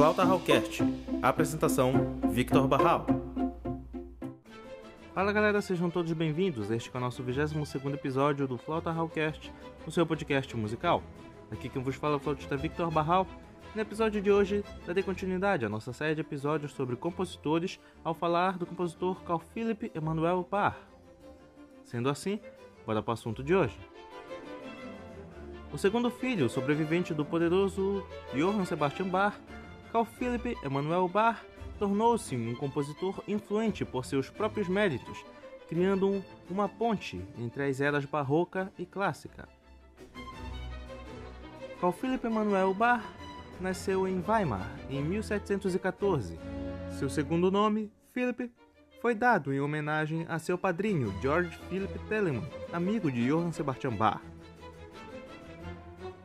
Flauta Hallcast. Apresentação: Victor Barral. Fala galera, sejam todos bem-vindos. Este é o nosso 22 episódio do Flauta Hallcast, o seu podcast musical. Aqui quem vos fala é o flautista Victor Barral. No episódio de hoje, darei continuidade à nossa série de episódios sobre compositores ao falar do compositor Carl Philipp Emanuel Bach. Sendo assim, bora para o assunto de hoje. O segundo filho, sobrevivente do poderoso Johann Sebastian Bach, Carl Philipp Emanuel Bach, tornou-se um compositor influente por seus próprios méritos, criando uma ponte entre as eras barroca e clássica. Carl Philipp Emanuel Bach nasceu em Weimar em 1714. Seu segundo nome, Philipp, foi dado em homenagem a seu padrinho George Philipp Telemann, amigo de Johann Sebastian Bach.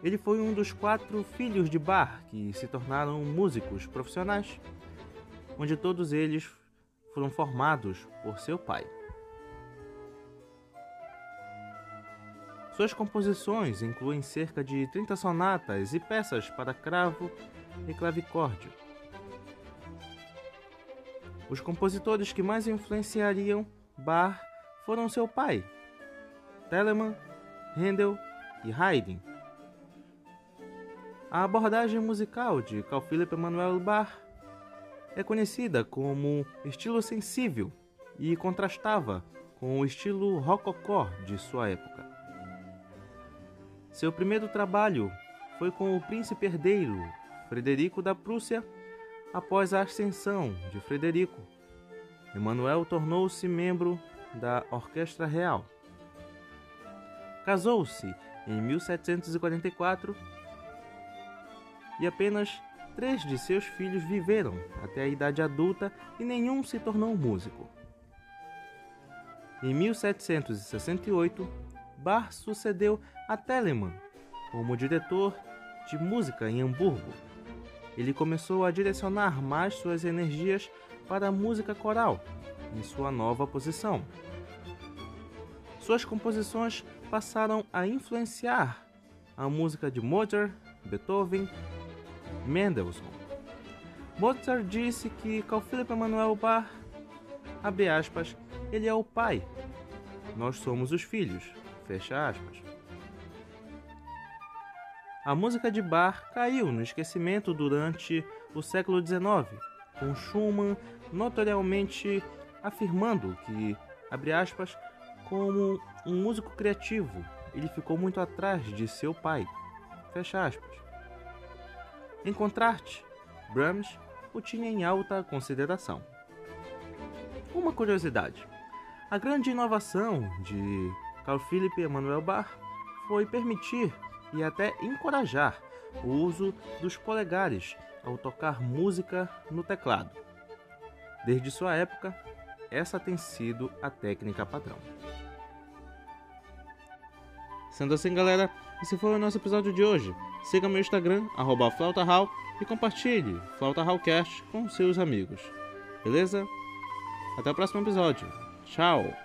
Ele foi um dos quatro filhos de Bach que se tornaram músicos profissionais, onde todos eles foram formados por seu pai. Suas composições incluem cerca de 30 sonatas e peças para cravo e clavicórdio. Os compositores que mais influenciariam Bach foram seu pai, Telemann, Handel e Haydn. A abordagem musical de Carl Philipp Emanuel Bach é conhecida como estilo sensível e contrastava com o estilo rococó de sua época. Seu primeiro trabalho foi com o príncipe herdeiro Frederico da Prússia após a ascensão de Frederico. Emanuel tornou-se membro da Orquestra Real. Casou-se em 1744 e apenas três de seus filhos viveram até a idade adulta e nenhum se tornou músico. Em 1768, Bach sucedeu a Telemann como diretor de música em Hamburgo. Ele começou a direcionar mais suas energias para a música coral, em sua nova posição. Suas composições passaram a influenciar a música de Mozart, Beethoven Mendelssohn. Mozart disse que Carl Philipp Emanuel Bach, abre aspas, ele é o pai, nós somos os filhos, fecha aspas. A música de Bach caiu no esquecimento durante o século XIX, com Schumann notoriamente afirmando que, abre aspas, como um músico criativo, ele ficou muito atrás de seu pai, fecha aspas. Em contraste, Brahms o tinha em alta consideração. Uma curiosidade: a grande inovação de Carl Philipp Emanuel Bach foi permitir e até encorajar o uso dos polegares ao tocar música no teclado. Desde sua época, essa tem sido a técnica padrão. Sendo assim, galera, esse foi o nosso episódio de hoje. Siga meu Instagram, arroba flautahal, e compartilhe Flauta Hallcast com seus amigos. Beleza? Até o próximo episódio. Tchau!